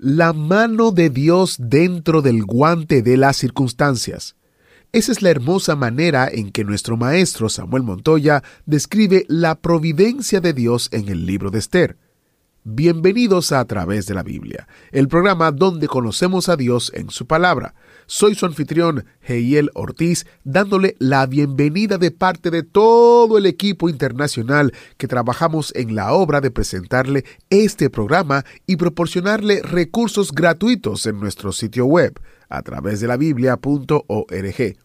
La mano de Dios dentro del guante de las circunstancias. Esa es la hermosa manera en que nuestro maestro Samuel Montoya describe la providencia de Dios en el libro de Esther. Bienvenidos a, a través de la Biblia, el programa donde conocemos a Dios en su palabra. Soy su anfitrión, Heiel Ortiz, dándole la bienvenida de parte de todo el equipo internacional que trabajamos en la obra de presentarle este programa y proporcionarle recursos gratuitos en nuestro sitio web a través de la biblia.org.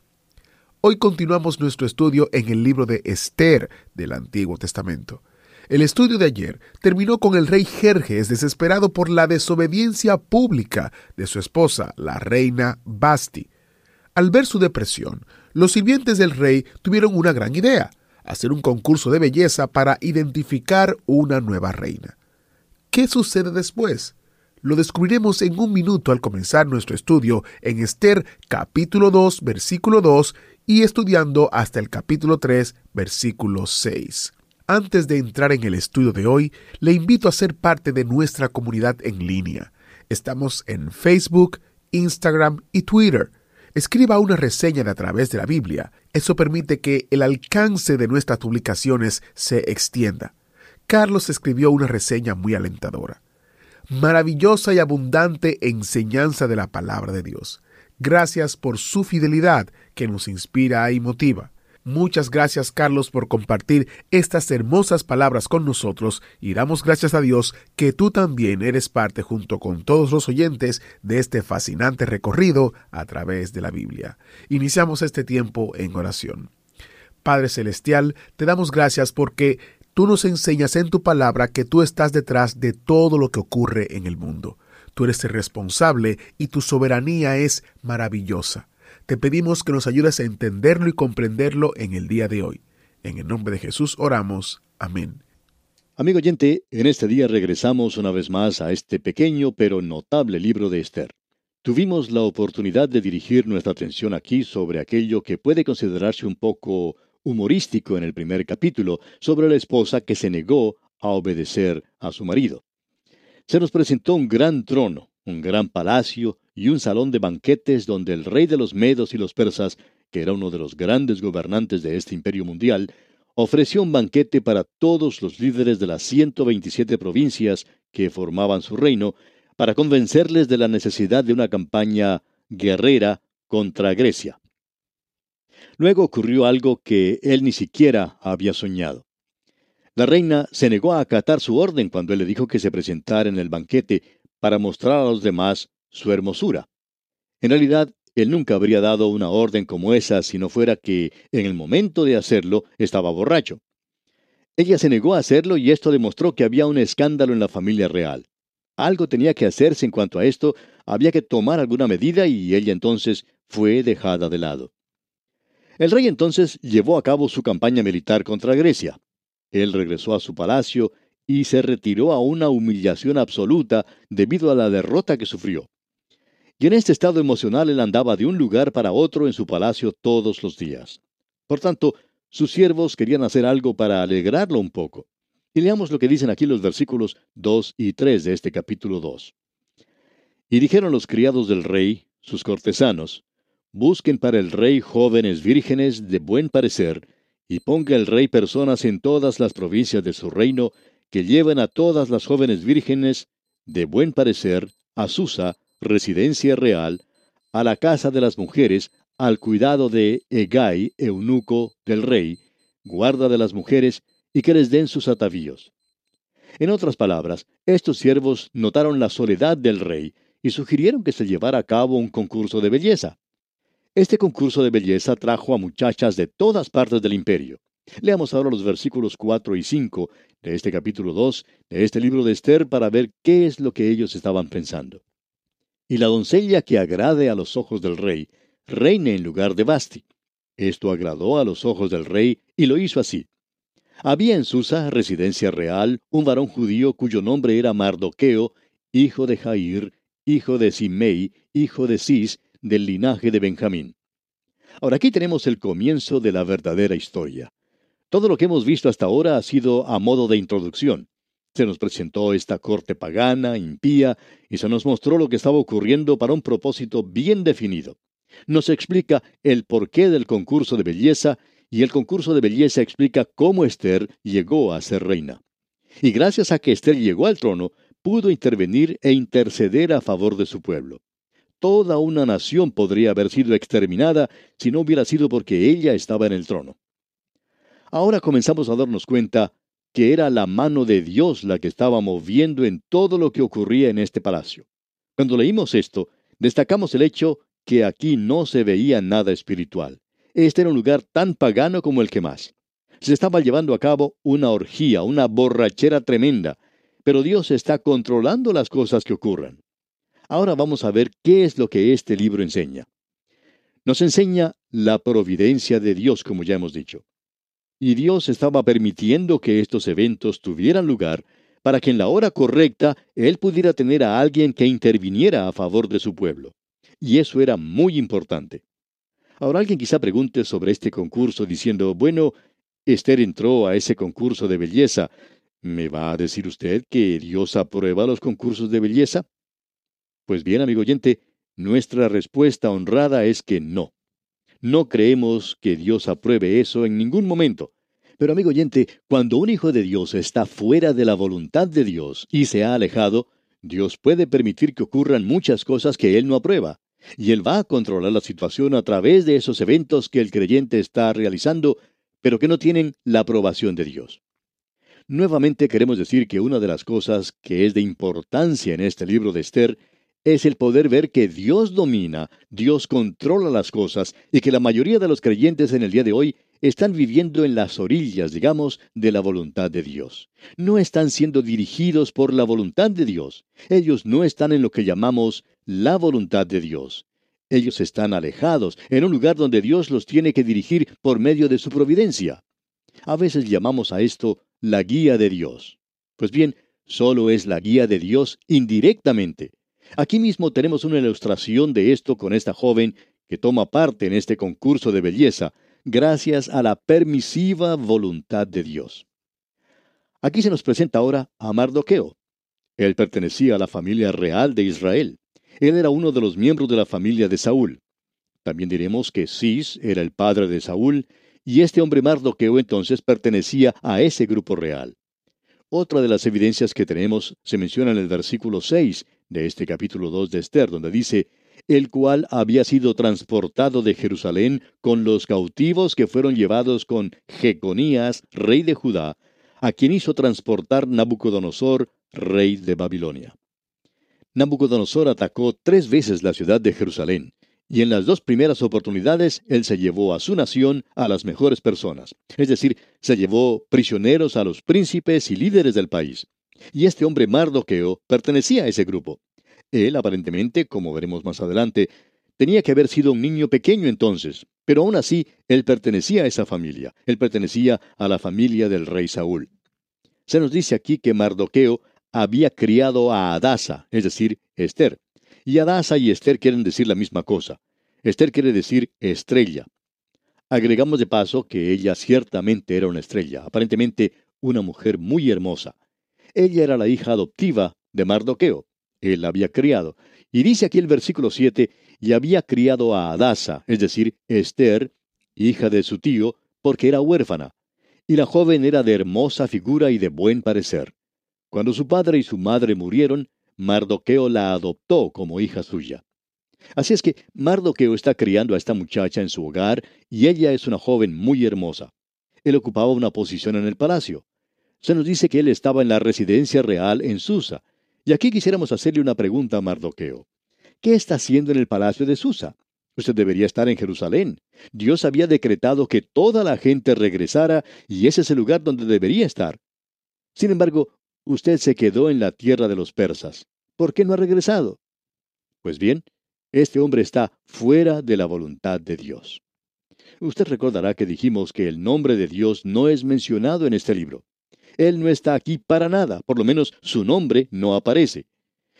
Hoy continuamos nuestro estudio en el libro de Esther del Antiguo Testamento. El estudio de ayer terminó con el rey Jerjes desesperado por la desobediencia pública de su esposa, la reina Basti. Al ver su depresión, los sirvientes del rey tuvieron una gran idea, hacer un concurso de belleza para identificar una nueva reina. ¿Qué sucede después? Lo descubriremos en un minuto al comenzar nuestro estudio en Esther capítulo 2 versículo 2 y estudiando hasta el capítulo 3 versículo 6. Antes de entrar en el estudio de hoy, le invito a ser parte de nuestra comunidad en línea. Estamos en Facebook, Instagram y Twitter. Escriba una reseña de a través de la Biblia. Eso permite que el alcance de nuestras publicaciones se extienda. Carlos escribió una reseña muy alentadora. Maravillosa y abundante enseñanza de la palabra de Dios. Gracias por su fidelidad que nos inspira y motiva. Muchas gracias Carlos por compartir estas hermosas palabras con nosotros y damos gracias a Dios que tú también eres parte junto con todos los oyentes de este fascinante recorrido a través de la Biblia. Iniciamos este tiempo en oración. Padre Celestial, te damos gracias porque tú nos enseñas en tu palabra que tú estás detrás de todo lo que ocurre en el mundo. Tú eres el responsable y tu soberanía es maravillosa. Te pedimos que nos ayudes a entenderlo y comprenderlo en el día de hoy. En el nombre de Jesús oramos. Amén. Amigo oyente, en este día regresamos una vez más a este pequeño pero notable libro de Esther. Tuvimos la oportunidad de dirigir nuestra atención aquí sobre aquello que puede considerarse un poco humorístico en el primer capítulo, sobre la esposa que se negó a obedecer a su marido. Se nos presentó un gran trono, un gran palacio y un salón de banquetes donde el rey de los medos y los persas, que era uno de los grandes gobernantes de este imperio mundial, ofreció un banquete para todos los líderes de las 127 provincias que formaban su reino, para convencerles de la necesidad de una campaña guerrera contra Grecia. Luego ocurrió algo que él ni siquiera había soñado. La reina se negó a acatar su orden cuando él le dijo que se presentara en el banquete para mostrar a los demás su hermosura. En realidad, él nunca habría dado una orden como esa si no fuera que, en el momento de hacerlo, estaba borracho. Ella se negó a hacerlo y esto demostró que había un escándalo en la familia real. Algo tenía que hacerse en cuanto a esto, había que tomar alguna medida y ella entonces fue dejada de lado. El rey entonces llevó a cabo su campaña militar contra Grecia. Él regresó a su palacio y se retiró a una humillación absoluta debido a la derrota que sufrió. Y en este estado emocional él andaba de un lugar para otro en su palacio todos los días. Por tanto, sus siervos querían hacer algo para alegrarlo un poco. Y leamos lo que dicen aquí los versículos 2 y 3 de este capítulo 2. Y dijeron los criados del rey, sus cortesanos, Busquen para el rey jóvenes vírgenes de buen parecer, y ponga el rey personas en todas las provincias de su reino, que lleven a todas las jóvenes vírgenes de buen parecer a Susa, residencia real, a la casa de las mujeres, al cuidado de Egai, eunuco del rey, guarda de las mujeres, y que les den sus atavíos. En otras palabras, estos siervos notaron la soledad del rey y sugirieron que se llevara a cabo un concurso de belleza. Este concurso de belleza trajo a muchachas de todas partes del imperio. Leamos ahora los versículos 4 y 5 de este capítulo 2 de este libro de Esther para ver qué es lo que ellos estaban pensando. Y la doncella que agrade a los ojos del rey, reine en lugar de Basti. Esto agradó a los ojos del rey y lo hizo así. Había en Susa, residencia real, un varón judío cuyo nombre era Mardoqueo, hijo de Jair, hijo de Simei, hijo de Cis, del linaje de Benjamín. Ahora aquí tenemos el comienzo de la verdadera historia. Todo lo que hemos visto hasta ahora ha sido a modo de introducción. Se nos presentó esta corte pagana, impía, y se nos mostró lo que estaba ocurriendo para un propósito bien definido. Nos explica el porqué del concurso de belleza, y el concurso de belleza explica cómo Esther llegó a ser reina. Y gracias a que Esther llegó al trono, pudo intervenir e interceder a favor de su pueblo. Toda una nación podría haber sido exterminada si no hubiera sido porque ella estaba en el trono. Ahora comenzamos a darnos cuenta que era la mano de Dios la que estaba moviendo en todo lo que ocurría en este palacio. Cuando leímos esto, destacamos el hecho que aquí no se veía nada espiritual. Este era un lugar tan pagano como el que más. Se estaba llevando a cabo una orgía, una borrachera tremenda, pero Dios está controlando las cosas que ocurran. Ahora vamos a ver qué es lo que este libro enseña. Nos enseña la providencia de Dios, como ya hemos dicho. Y Dios estaba permitiendo que estos eventos tuvieran lugar para que en la hora correcta Él pudiera tener a alguien que interviniera a favor de su pueblo. Y eso era muy importante. Ahora alguien quizá pregunte sobre este concurso diciendo, bueno, Esther entró a ese concurso de belleza, ¿Me va a decir usted que Dios aprueba los concursos de belleza? Pues bien, amigo oyente, nuestra respuesta honrada es que no. No creemos que Dios apruebe eso en ningún momento. Pero amigo oyente, cuando un hijo de Dios está fuera de la voluntad de Dios y se ha alejado, Dios puede permitir que ocurran muchas cosas que Él no aprueba. Y Él va a controlar la situación a través de esos eventos que el creyente está realizando, pero que no tienen la aprobación de Dios. Nuevamente queremos decir que una de las cosas que es de importancia en este libro de Esther es el poder ver que Dios domina, Dios controla las cosas y que la mayoría de los creyentes en el día de hoy están viviendo en las orillas, digamos, de la voluntad de Dios. No están siendo dirigidos por la voluntad de Dios. Ellos no están en lo que llamamos la voluntad de Dios. Ellos están alejados, en un lugar donde Dios los tiene que dirigir por medio de su providencia. A veces llamamos a esto la guía de Dios. Pues bien, solo es la guía de Dios indirectamente. Aquí mismo tenemos una ilustración de esto con esta joven que toma parte en este concurso de belleza, gracias a la permisiva voluntad de Dios. Aquí se nos presenta ahora a Mardoqueo. Él pertenecía a la familia real de Israel. Él era uno de los miembros de la familia de Saúl. También diremos que Cis era el padre de Saúl y este hombre Mardoqueo entonces pertenecía a ese grupo real. Otra de las evidencias que tenemos se menciona en el versículo 6 de este capítulo 2 de Esther, donde dice, el cual había sido transportado de Jerusalén con los cautivos que fueron llevados con Jeconías, rey de Judá, a quien hizo transportar Nabucodonosor, rey de Babilonia. Nabucodonosor atacó tres veces la ciudad de Jerusalén, y en las dos primeras oportunidades él se llevó a su nación a las mejores personas, es decir, se llevó prisioneros a los príncipes y líderes del país. Y este hombre Mardoqueo pertenecía a ese grupo. Él, aparentemente, como veremos más adelante, tenía que haber sido un niño pequeño entonces, pero aún así él pertenecía a esa familia, él pertenecía a la familia del rey Saúl. Se nos dice aquí que Mardoqueo había criado a Adasa, es decir, Esther. Y Adasa y Esther quieren decir la misma cosa. Esther quiere decir estrella. Agregamos de paso que ella ciertamente era una estrella, aparentemente una mujer muy hermosa. Ella era la hija adoptiva de Mardoqueo. Él la había criado. Y dice aquí el versículo 7, y había criado a Adasa, es decir, Esther, hija de su tío, porque era huérfana. Y la joven era de hermosa figura y de buen parecer. Cuando su padre y su madre murieron, Mardoqueo la adoptó como hija suya. Así es que Mardoqueo está criando a esta muchacha en su hogar y ella es una joven muy hermosa. Él ocupaba una posición en el palacio. Se nos dice que él estaba en la residencia real en Susa. Y aquí quisiéramos hacerle una pregunta a Mardoqueo. ¿Qué está haciendo en el palacio de Susa? Usted debería estar en Jerusalén. Dios había decretado que toda la gente regresara y ese es el lugar donde debería estar. Sin embargo, Usted se quedó en la tierra de los persas. ¿Por qué no ha regresado? Pues bien, este hombre está fuera de la voluntad de Dios. Usted recordará que dijimos que el nombre de Dios no es mencionado en este libro. Él no está aquí para nada, por lo menos su nombre no aparece.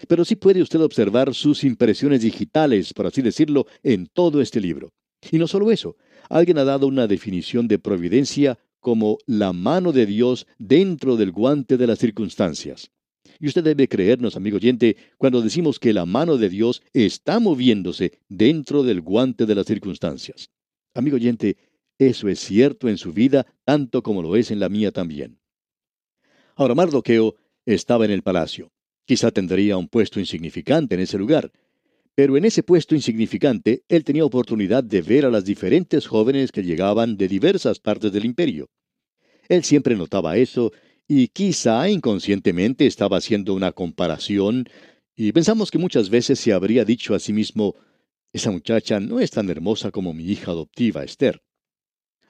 Pero sí puede usted observar sus impresiones digitales, por así decirlo, en todo este libro. Y no solo eso, alguien ha dado una definición de providencia como la mano de Dios dentro del guante de las circunstancias. Y usted debe creernos, amigo oyente, cuando decimos que la mano de Dios está moviéndose dentro del guante de las circunstancias. Amigo oyente, eso es cierto en su vida tanto como lo es en la mía también. Ahora Mardoqueo estaba en el palacio. Quizá tendría un puesto insignificante en ese lugar, pero en ese puesto insignificante él tenía oportunidad de ver a las diferentes jóvenes que llegaban de diversas partes del imperio. Él siempre notaba eso y quizá inconscientemente estaba haciendo una comparación y pensamos que muchas veces se habría dicho a sí mismo, esa muchacha no es tan hermosa como mi hija adoptiva Esther.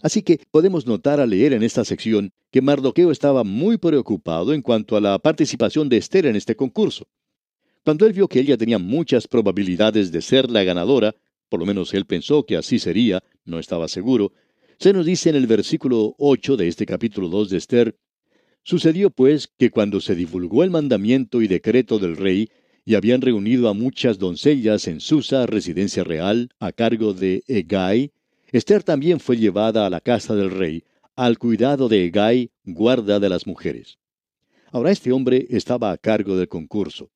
Así que podemos notar al leer en esta sección que Mardoqueo estaba muy preocupado en cuanto a la participación de Esther en este concurso. Cuando él vio que ella tenía muchas probabilidades de ser la ganadora, por lo menos él pensó que así sería, no estaba seguro, se nos dice en el versículo 8 de este capítulo 2 de Esther, Sucedió pues que cuando se divulgó el mandamiento y decreto del rey, y habían reunido a muchas doncellas en Susa, residencia real, a cargo de Egay, Esther también fue llevada a la casa del rey, al cuidado de Egay, guarda de las mujeres. Ahora este hombre estaba a cargo del concurso.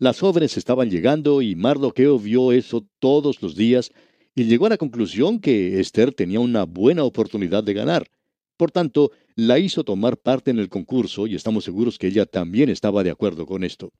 Las jóvenes estaban llegando y Mardoqueo vio eso todos los días y llegó a la conclusión que Esther tenía una buena oportunidad de ganar. Por tanto, la hizo tomar parte en el concurso y estamos seguros que ella también estaba de acuerdo con esto.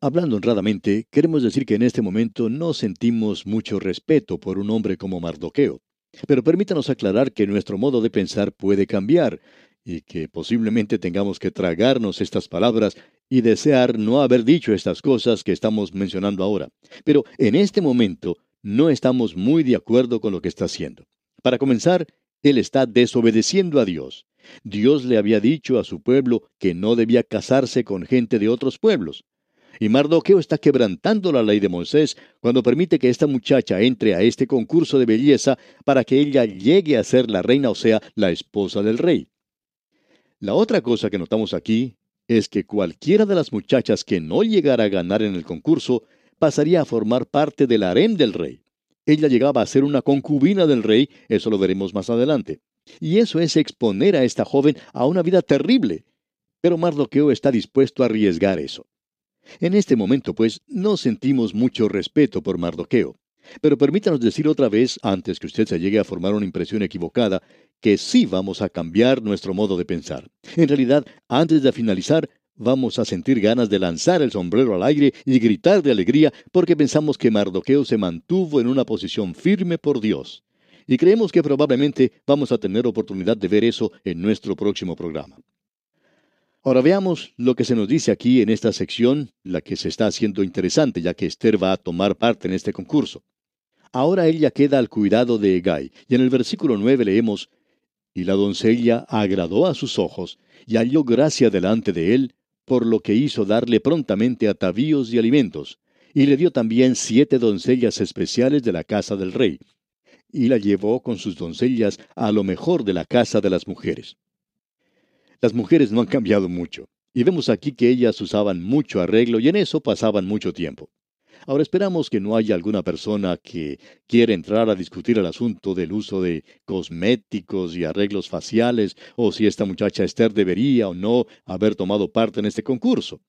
Hablando honradamente, queremos decir que en este momento no sentimos mucho respeto por un hombre como Mardoqueo. Pero permítanos aclarar que nuestro modo de pensar puede cambiar y que posiblemente tengamos que tragarnos estas palabras y desear no haber dicho estas cosas que estamos mencionando ahora. Pero en este momento no estamos muy de acuerdo con lo que está haciendo. Para comenzar, él está desobedeciendo a Dios. Dios le había dicho a su pueblo que no debía casarse con gente de otros pueblos. Y Mardoqueo está quebrantando la ley de Moisés cuando permite que esta muchacha entre a este concurso de belleza para que ella llegue a ser la reina, o sea, la esposa del rey. La otra cosa que notamos aquí es que cualquiera de las muchachas que no llegara a ganar en el concurso pasaría a formar parte del harem del rey. Ella llegaba a ser una concubina del rey, eso lo veremos más adelante. Y eso es exponer a esta joven a una vida terrible. Pero Mardoqueo está dispuesto a arriesgar eso. En este momento, pues, no sentimos mucho respeto por Mardoqueo. Pero permítanos decir otra vez, antes que usted se llegue a formar una impresión equivocada, que sí vamos a cambiar nuestro modo de pensar. En realidad, antes de finalizar, vamos a sentir ganas de lanzar el sombrero al aire y gritar de alegría porque pensamos que Mardoqueo se mantuvo en una posición firme por Dios. Y creemos que probablemente vamos a tener oportunidad de ver eso en nuestro próximo programa. Ahora veamos lo que se nos dice aquí en esta sección, la que se está haciendo interesante, ya que Esther va a tomar parte en este concurso. Ahora ella queda al cuidado de Egay, y en el versículo 9 leemos, Y la doncella agradó a sus ojos, y halló gracia delante de él, por lo que hizo darle prontamente atavíos y alimentos, y le dio también siete doncellas especiales de la casa del rey, y la llevó con sus doncellas a lo mejor de la casa de las mujeres. Las mujeres no han cambiado mucho, y vemos aquí que ellas usaban mucho arreglo y en eso pasaban mucho tiempo. Ahora esperamos que no haya alguna persona que quiera entrar a discutir el asunto del uso de cosméticos y arreglos faciales, o si esta muchacha Esther debería o no haber tomado parte en este concurso.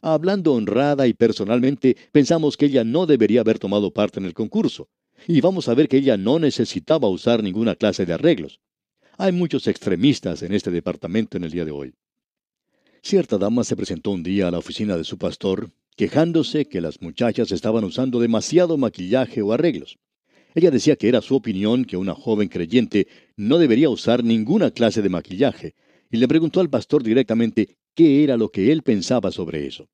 Hablando honrada y personalmente, pensamos que ella no debería haber tomado parte en el concurso. Y vamos a ver que ella no necesitaba usar ninguna clase de arreglos. Hay muchos extremistas en este departamento en el día de hoy. Cierta dama se presentó un día a la oficina de su pastor quejándose que las muchachas estaban usando demasiado maquillaje o arreglos. Ella decía que era su opinión que una joven creyente no debería usar ninguna clase de maquillaje, y le preguntó al pastor directamente qué era lo que él pensaba sobre eso.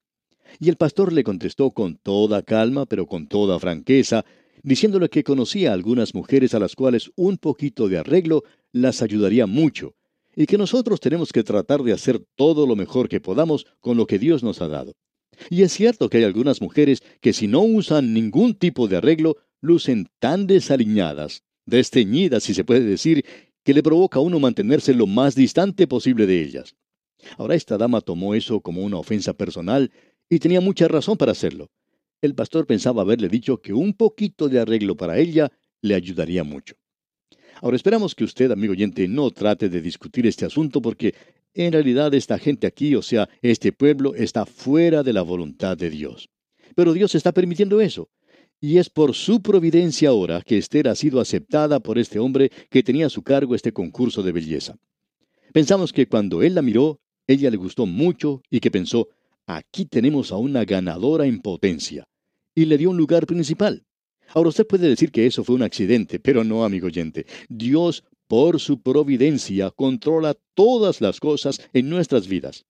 Y el pastor le contestó con toda calma, pero con toda franqueza, diciéndole que conocía a algunas mujeres a las cuales un poquito de arreglo las ayudaría mucho, y que nosotros tenemos que tratar de hacer todo lo mejor que podamos con lo que Dios nos ha dado. Y es cierto que hay algunas mujeres que si no usan ningún tipo de arreglo, lucen tan desaliñadas, desteñidas si se puede decir, que le provoca a uno mantenerse lo más distante posible de ellas. Ahora esta dama tomó eso como una ofensa personal y tenía mucha razón para hacerlo. El pastor pensaba haberle dicho que un poquito de arreglo para ella le ayudaría mucho. Ahora esperamos que usted, amigo oyente, no trate de discutir este asunto porque en realidad esta gente aquí, o sea, este pueblo, está fuera de la voluntad de Dios. Pero Dios está permitiendo eso. Y es por su providencia ahora que Esther ha sido aceptada por este hombre que tenía a su cargo este concurso de belleza. Pensamos que cuando él la miró, ella le gustó mucho y que pensó, aquí tenemos a una ganadora en potencia. Y le dio un lugar principal. Ahora usted puede decir que eso fue un accidente, pero no, amigo oyente. Dios por su providencia, controla todas las cosas en nuestras vidas,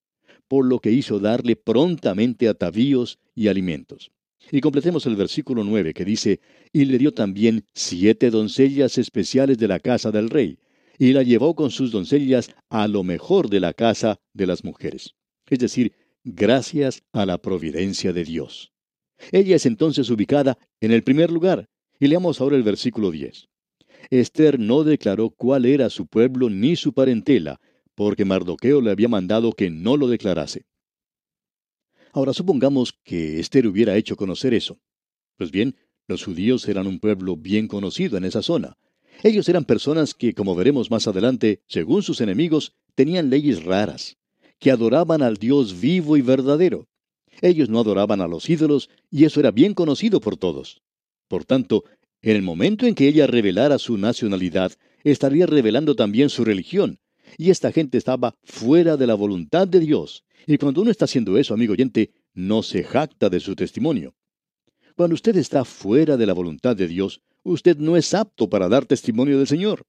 por lo que hizo darle prontamente atavíos y alimentos. Y completemos el versículo 9 que dice, y le dio también siete doncellas especiales de la casa del rey, y la llevó con sus doncellas a lo mejor de la casa de las mujeres. Es decir, gracias a la providencia de Dios. Ella es entonces ubicada en el primer lugar. Y leamos ahora el versículo 10. Esther no declaró cuál era su pueblo ni su parentela, porque Mardoqueo le había mandado que no lo declarase. Ahora supongamos que Esther hubiera hecho conocer eso. Pues bien, los judíos eran un pueblo bien conocido en esa zona. Ellos eran personas que, como veremos más adelante, según sus enemigos, tenían leyes raras, que adoraban al Dios vivo y verdadero. Ellos no adoraban a los ídolos, y eso era bien conocido por todos. Por tanto, en el momento en que ella revelara su nacionalidad, estaría revelando también su religión. Y esta gente estaba fuera de la voluntad de Dios. Y cuando uno está haciendo eso, amigo oyente, no se jacta de su testimonio. Cuando usted está fuera de la voluntad de Dios, usted no es apto para dar testimonio del Señor.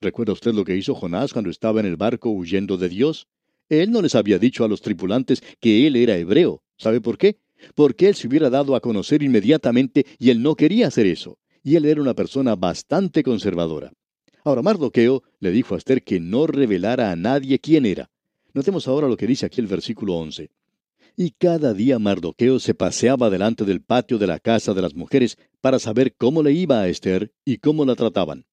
¿Recuerda usted lo que hizo Jonás cuando estaba en el barco huyendo de Dios? Él no les había dicho a los tripulantes que él era hebreo. ¿Sabe por qué? Porque él se hubiera dado a conocer inmediatamente y él no quería hacer eso y él era una persona bastante conservadora. Ahora Mardoqueo le dijo a Esther que no revelara a nadie quién era. Notemos ahora lo que dice aquí el versículo 11. Y cada día Mardoqueo se paseaba delante del patio de la casa de las mujeres para saber cómo le iba a Esther y cómo la trataban.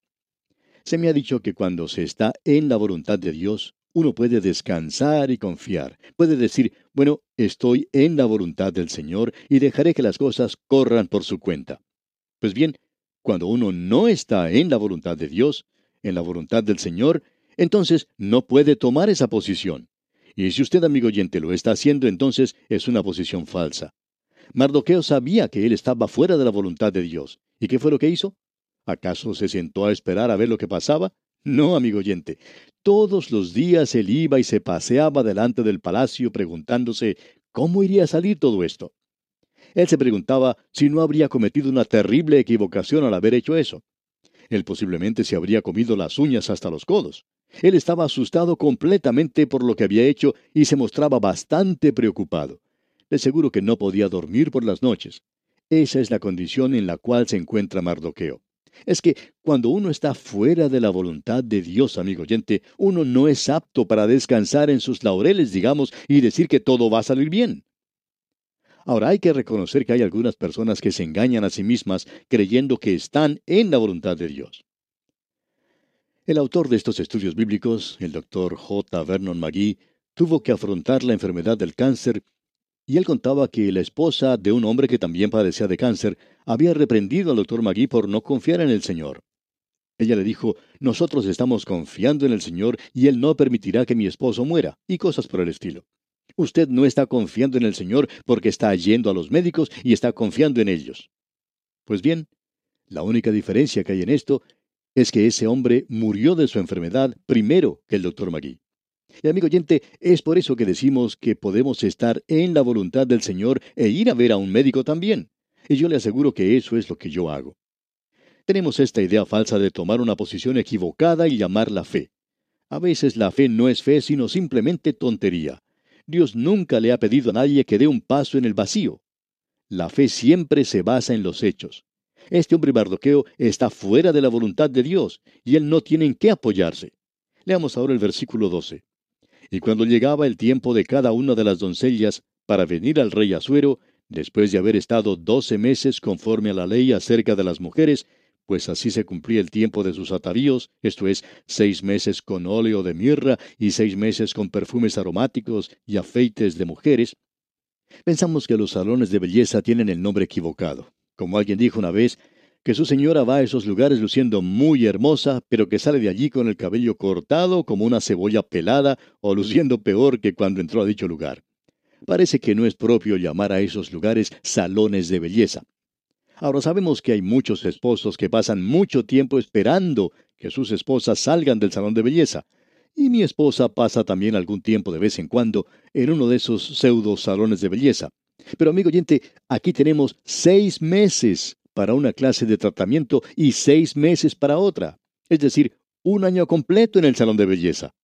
Se me ha dicho que cuando se está en la voluntad de Dios, uno puede descansar y confiar. Puede decir, bueno, estoy en la voluntad del Señor y dejaré que las cosas corran por su cuenta. Pues bien, cuando uno no está en la voluntad de Dios, en la voluntad del Señor, entonces no puede tomar esa posición. Y si usted, amigo oyente, lo está haciendo, entonces es una posición falsa. Mardoqueo sabía que él estaba fuera de la voluntad de Dios. ¿Y qué fue lo que hizo? ¿Acaso se sentó a esperar a ver lo que pasaba? No, amigo oyente. Todos los días él iba y se paseaba delante del palacio preguntándose cómo iría a salir todo esto. Él se preguntaba si no habría cometido una terrible equivocación al haber hecho eso. Él posiblemente se habría comido las uñas hasta los codos. Él estaba asustado completamente por lo que había hecho y se mostraba bastante preocupado. De seguro que no podía dormir por las noches. Esa es la condición en la cual se encuentra Mardoqueo. Es que cuando uno está fuera de la voluntad de Dios, amigo oyente, uno no es apto para descansar en sus laureles, digamos, y decir que todo va a salir bien. Ahora hay que reconocer que hay algunas personas que se engañan a sí mismas creyendo que están en la voluntad de Dios. El autor de estos estudios bíblicos, el doctor J. Vernon McGee, tuvo que afrontar la enfermedad del cáncer y él contaba que la esposa de un hombre que también padecía de cáncer había reprendido al doctor Magui por no confiar en el Señor. Ella le dijo, nosotros estamos confiando en el Señor y Él no permitirá que mi esposo muera, y cosas por el estilo. Usted no está confiando en el Señor porque está yendo a los médicos y está confiando en ellos. Pues bien, la única diferencia que hay en esto es que ese hombre murió de su enfermedad primero que el doctor Magui. Y amigo oyente, es por eso que decimos que podemos estar en la voluntad del Señor e ir a ver a un médico también. Y yo le aseguro que eso es lo que yo hago. Tenemos esta idea falsa de tomar una posición equivocada y llamarla fe. A veces la fe no es fe, sino simplemente tontería. Dios nunca le ha pedido a nadie que dé un paso en el vacío. La fe siempre se basa en los hechos. Este hombre Mardoqueo está fuera de la voluntad de Dios, y él no tiene en qué apoyarse. Leamos ahora el versículo 12. Y cuando llegaba el tiempo de cada una de las doncellas, para venir al rey Asuero, después de haber estado doce meses conforme a la ley acerca de las mujeres, pues así se cumplía el tiempo de sus atavíos, esto es, seis meses con óleo de mirra y seis meses con perfumes aromáticos y afeites de mujeres, pensamos que los salones de belleza tienen el nombre equivocado. Como alguien dijo una vez, que su señora va a esos lugares luciendo muy hermosa, pero que sale de allí con el cabello cortado como una cebolla pelada o luciendo peor que cuando entró a dicho lugar. Parece que no es propio llamar a esos lugares salones de belleza. Ahora sabemos que hay muchos esposos que pasan mucho tiempo esperando que sus esposas salgan del salón de belleza. Y mi esposa pasa también algún tiempo de vez en cuando en uno de esos pseudo salones de belleza. Pero amigo oyente, aquí tenemos seis meses para una clase de tratamiento y seis meses para otra. Es decir, un año completo en el salón de belleza.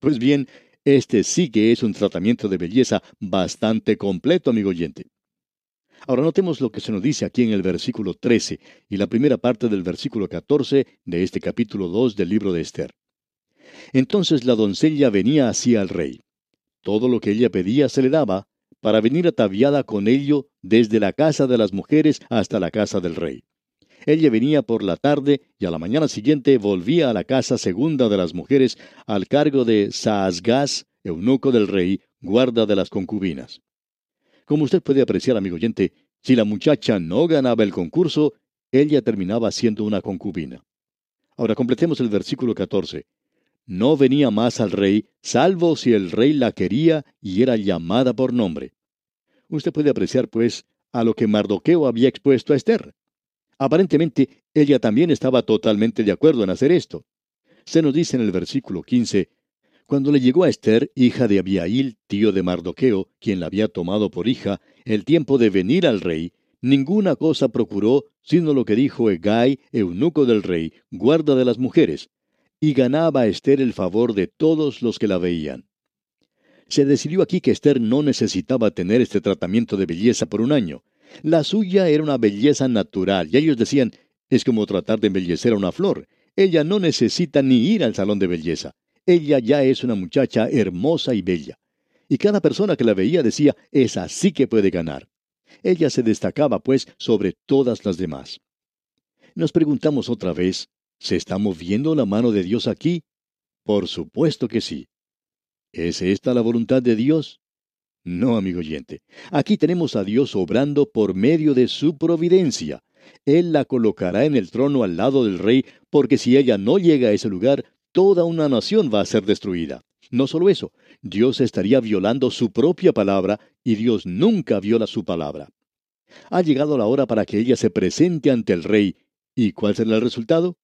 Pues bien, este sí que es un tratamiento de belleza bastante completo, amigo oyente. Ahora notemos lo que se nos dice aquí en el versículo 13 y la primera parte del versículo 14 de este capítulo 2 del libro de Esther. Entonces la doncella venía así al rey. Todo lo que ella pedía se le daba, para venir ataviada con ello desde la casa de las mujeres hasta la casa del rey. Ella venía por la tarde y a la mañana siguiente volvía a la casa segunda de las mujeres al cargo de Saasgaz, eunuco del rey, guarda de las concubinas. Como usted puede apreciar, amigo oyente, si la muchacha no ganaba el concurso, ella terminaba siendo una concubina. Ahora completemos el versículo 14. No venía más al rey, salvo si el rey la quería y era llamada por nombre. Usted puede apreciar, pues, a lo que Mardoqueo había expuesto a Esther. Aparentemente, ella también estaba totalmente de acuerdo en hacer esto. Se nos dice en el versículo 15, cuando le llegó a Esther, hija de Abiail, tío de Mardoqueo, quien la había tomado por hija, el tiempo de venir al rey, ninguna cosa procuró sino lo que dijo Egay, eunuco del rey, guarda de las mujeres, y ganaba a Esther el favor de todos los que la veían. Se decidió aquí que Esther no necesitaba tener este tratamiento de belleza por un año. La suya era una belleza natural, y ellos decían, es como tratar de embellecer a una flor. Ella no necesita ni ir al salón de belleza. Ella ya es una muchacha hermosa y bella. Y cada persona que la veía decía, es así que puede ganar. Ella se destacaba, pues, sobre todas las demás. Nos preguntamos otra vez, ¿se está moviendo la mano de Dios aquí? Por supuesto que sí. ¿Es esta la voluntad de Dios? No, amigo oyente. Aquí tenemos a Dios obrando por medio de su providencia. Él la colocará en el trono al lado del rey, porque si ella no llega a ese lugar, toda una nación va a ser destruida. No solo eso, Dios estaría violando su propia palabra y Dios nunca viola su palabra. Ha llegado la hora para que ella se presente ante el rey. ¿Y cuál será el resultado?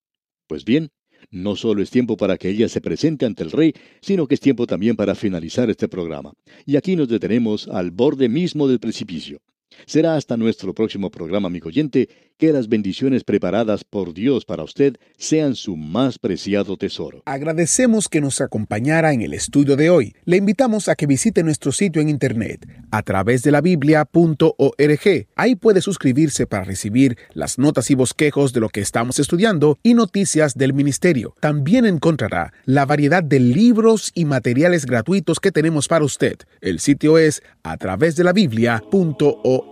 Pues bien, no solo es tiempo para que ella se presente ante el rey, sino que es tiempo también para finalizar este programa. Y aquí nos detenemos al borde mismo del precipicio. Será hasta nuestro próximo programa, amigo oyente, que las bendiciones preparadas por Dios para usted sean su más preciado tesoro. Agradecemos que nos acompañara en el estudio de hoy. Le invitamos a que visite nuestro sitio en internet a través de la biblia.org. Ahí puede suscribirse para recibir las notas y bosquejos de lo que estamos estudiando y noticias del ministerio. También encontrará la variedad de libros y materiales gratuitos que tenemos para usted. El sitio es a través de la biblia.org.